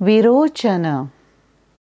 Virochan.